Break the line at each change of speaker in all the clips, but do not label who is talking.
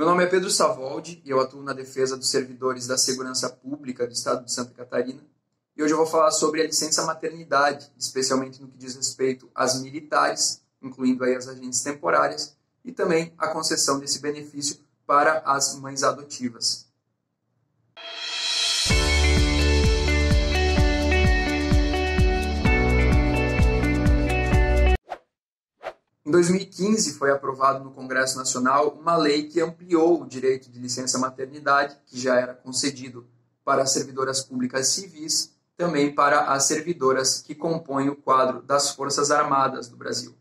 Meu nome é Pedro Savoldi e eu atuo na defesa dos servidores da segurança pública do estado de Santa Catarina. E hoje eu vou falar sobre a licença maternidade, especialmente no que diz respeito às militares, incluindo aí as agentes temporárias, e também a concessão desse benefício para as mães adotivas. Em 2015, foi aprovado no Congresso Nacional uma lei que ampliou o direito de licença maternidade, que já era concedido para as servidoras públicas civis, também para as servidoras que compõem o quadro das Forças Armadas do Brasil.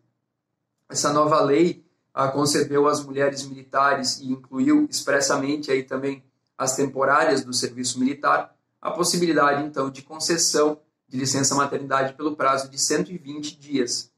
Essa nova lei ah, concedeu às mulheres militares e incluiu expressamente aí também as temporárias do serviço militar a possibilidade então de concessão de licença maternidade pelo prazo de 120 dias,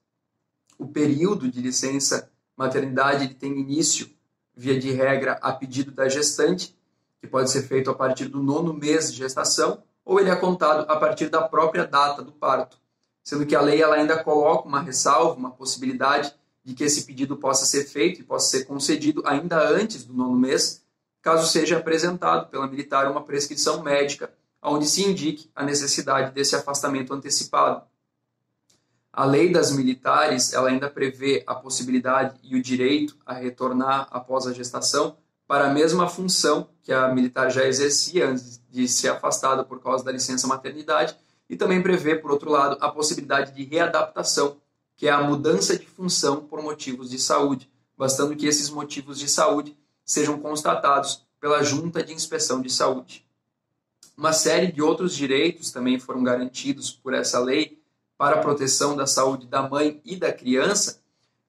o período de licença maternidade ele tem início, via de regra, a pedido da gestante, que pode ser feito a partir do nono mês de gestação, ou ele é contado a partir da própria data do parto, sendo que a lei ela ainda coloca uma ressalva, uma possibilidade de que esse pedido possa ser feito e possa ser concedido ainda antes do nono mês, caso seja apresentado pela militar uma prescrição médica onde se indique a necessidade desse afastamento antecipado. A lei das militares ela ainda prevê a possibilidade e o direito a retornar após a gestação para a mesma função que a militar já exercia antes de ser afastada por causa da licença maternidade e também prevê, por outro lado, a possibilidade de readaptação, que é a mudança de função por motivos de saúde, bastando que esses motivos de saúde sejam constatados pela Junta de Inspeção de Saúde. Uma série de outros direitos também foram garantidos por essa lei, para a proteção da saúde da mãe e da criança,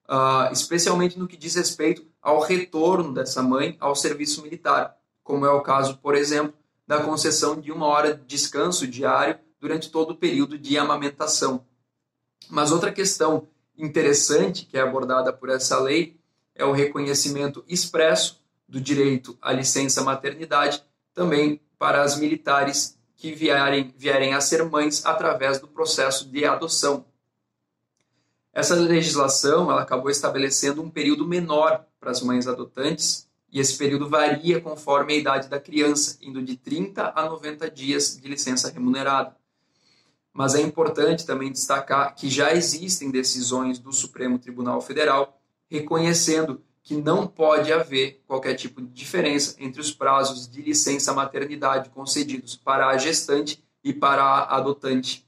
uh, especialmente no que diz respeito ao retorno dessa mãe ao serviço militar, como é o caso, por exemplo, da concessão de uma hora de descanso diário durante todo o período de amamentação. Mas outra questão interessante que é abordada por essa lei é o reconhecimento expresso do direito à licença maternidade também para as militares que vierem, vierem a ser mães através do processo de adoção. Essa legislação ela acabou estabelecendo um período menor para as mães adotantes, e esse período varia conforme a idade da criança, indo de 30 a 90 dias de licença remunerada. Mas é importante também destacar que já existem decisões do Supremo Tribunal Federal reconhecendo que não pode haver qualquer tipo de diferença entre os prazos de licença maternidade concedidos para a gestante e para a adotante.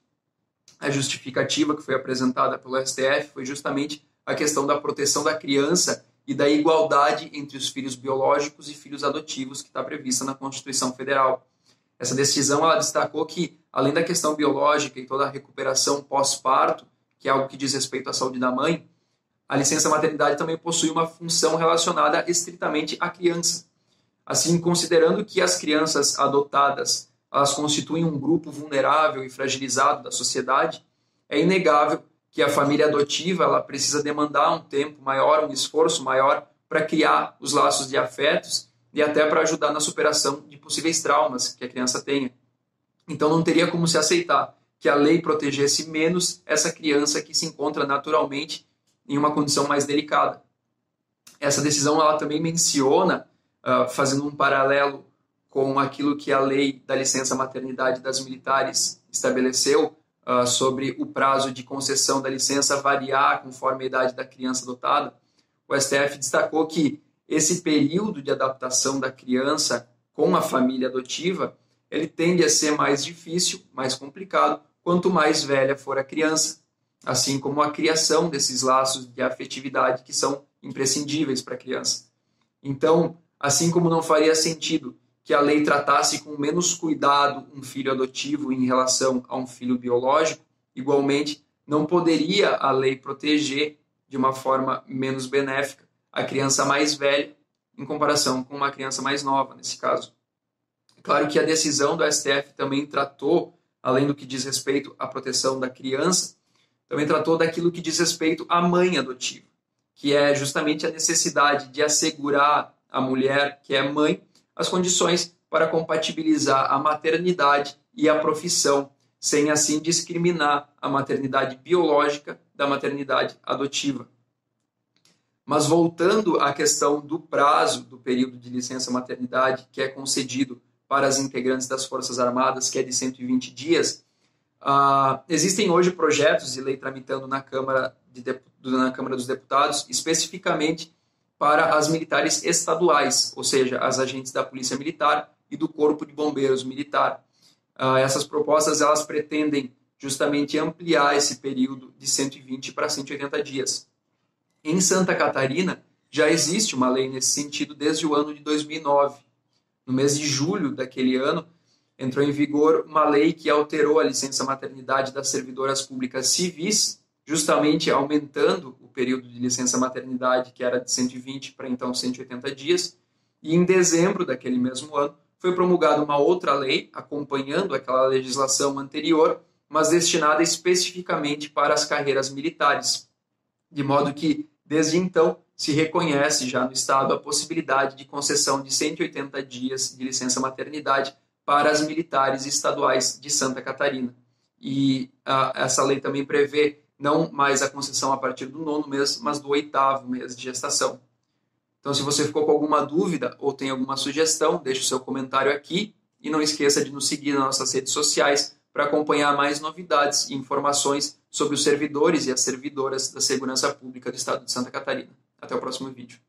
A justificativa que foi apresentada pelo STF foi justamente a questão da proteção da criança e da igualdade entre os filhos biológicos e filhos adotivos que está prevista na Constituição Federal. Essa decisão ela destacou que, além da questão biológica e toda a recuperação pós-parto, que é algo que diz respeito à saúde da mãe, a licença maternidade também possui uma função relacionada estritamente à criança. Assim, considerando que as crianças adotadas elas constituem um grupo vulnerável e fragilizado da sociedade, é inegável que a família adotiva ela precisa demandar um tempo maior, um esforço maior para criar os laços de afetos e até para ajudar na superação de possíveis traumas que a criança tenha. Então não teria como se aceitar que a lei protegesse menos essa criança que se encontra naturalmente em uma condição mais delicada. Essa decisão ela também menciona, uh, fazendo um paralelo com aquilo que a lei da licença maternidade das militares estabeleceu uh, sobre o prazo de concessão da licença variar conforme a idade da criança adotada. O STF destacou que esse período de adaptação da criança com a família adotiva ele tende a ser mais difícil, mais complicado, quanto mais velha for a criança assim como a criação desses laços de afetividade que são imprescindíveis para a criança. Então, assim como não faria sentido que a lei tratasse com menos cuidado um filho adotivo em relação a um filho biológico, igualmente não poderia a lei proteger de uma forma menos benéfica a criança mais velha em comparação com uma criança mais nova, nesse caso. Claro que a decisão do STF também tratou, além do que diz respeito à proteção da criança, também tratou daquilo que diz respeito à mãe adotiva, que é justamente a necessidade de assegurar à mulher que é mãe as condições para compatibilizar a maternidade e a profissão, sem assim discriminar a maternidade biológica da maternidade adotiva. Mas voltando à questão do prazo do período de licença maternidade que é concedido para as integrantes das Forças Armadas, que é de 120 dias, uh, existem hoje projetos de lei tramitando na Câmara, de, na Câmara dos Deputados, especificamente para as militares estaduais, ou seja, as agentes da Polícia Militar e do Corpo de Bombeiros Militar. Uh, essas propostas elas pretendem justamente ampliar esse período de 120 para 180 dias. Em Santa Catarina, já existe uma lei nesse sentido desde o ano de 2009. No mês de julho daquele ano, entrou em vigor uma lei que alterou a licença maternidade das servidoras públicas civis, justamente aumentando o período de licença maternidade, que era de 120 para então 180 dias. E em dezembro daquele mesmo ano, foi promulgada uma outra lei, acompanhando aquela legislação anterior, mas destinada especificamente para as carreiras militares, de modo que Desde então, se reconhece já no Estado a possibilidade de concessão de 180 dias de licença maternidade para as militares estaduais de Santa Catarina. E uh, essa lei também prevê não mais a concessão a partir do nono mês, mas do oitavo mês de gestação. Então, se você ficou com alguma dúvida ou tem alguma sugestão, deixe o seu comentário aqui e não esqueça de nos seguir nas nossas redes sociais para acompanhar mais novidades e informações sobre os servidores e as servidoras da segurança pública do Estado de Santa Catarina. Até o próximo vídeo.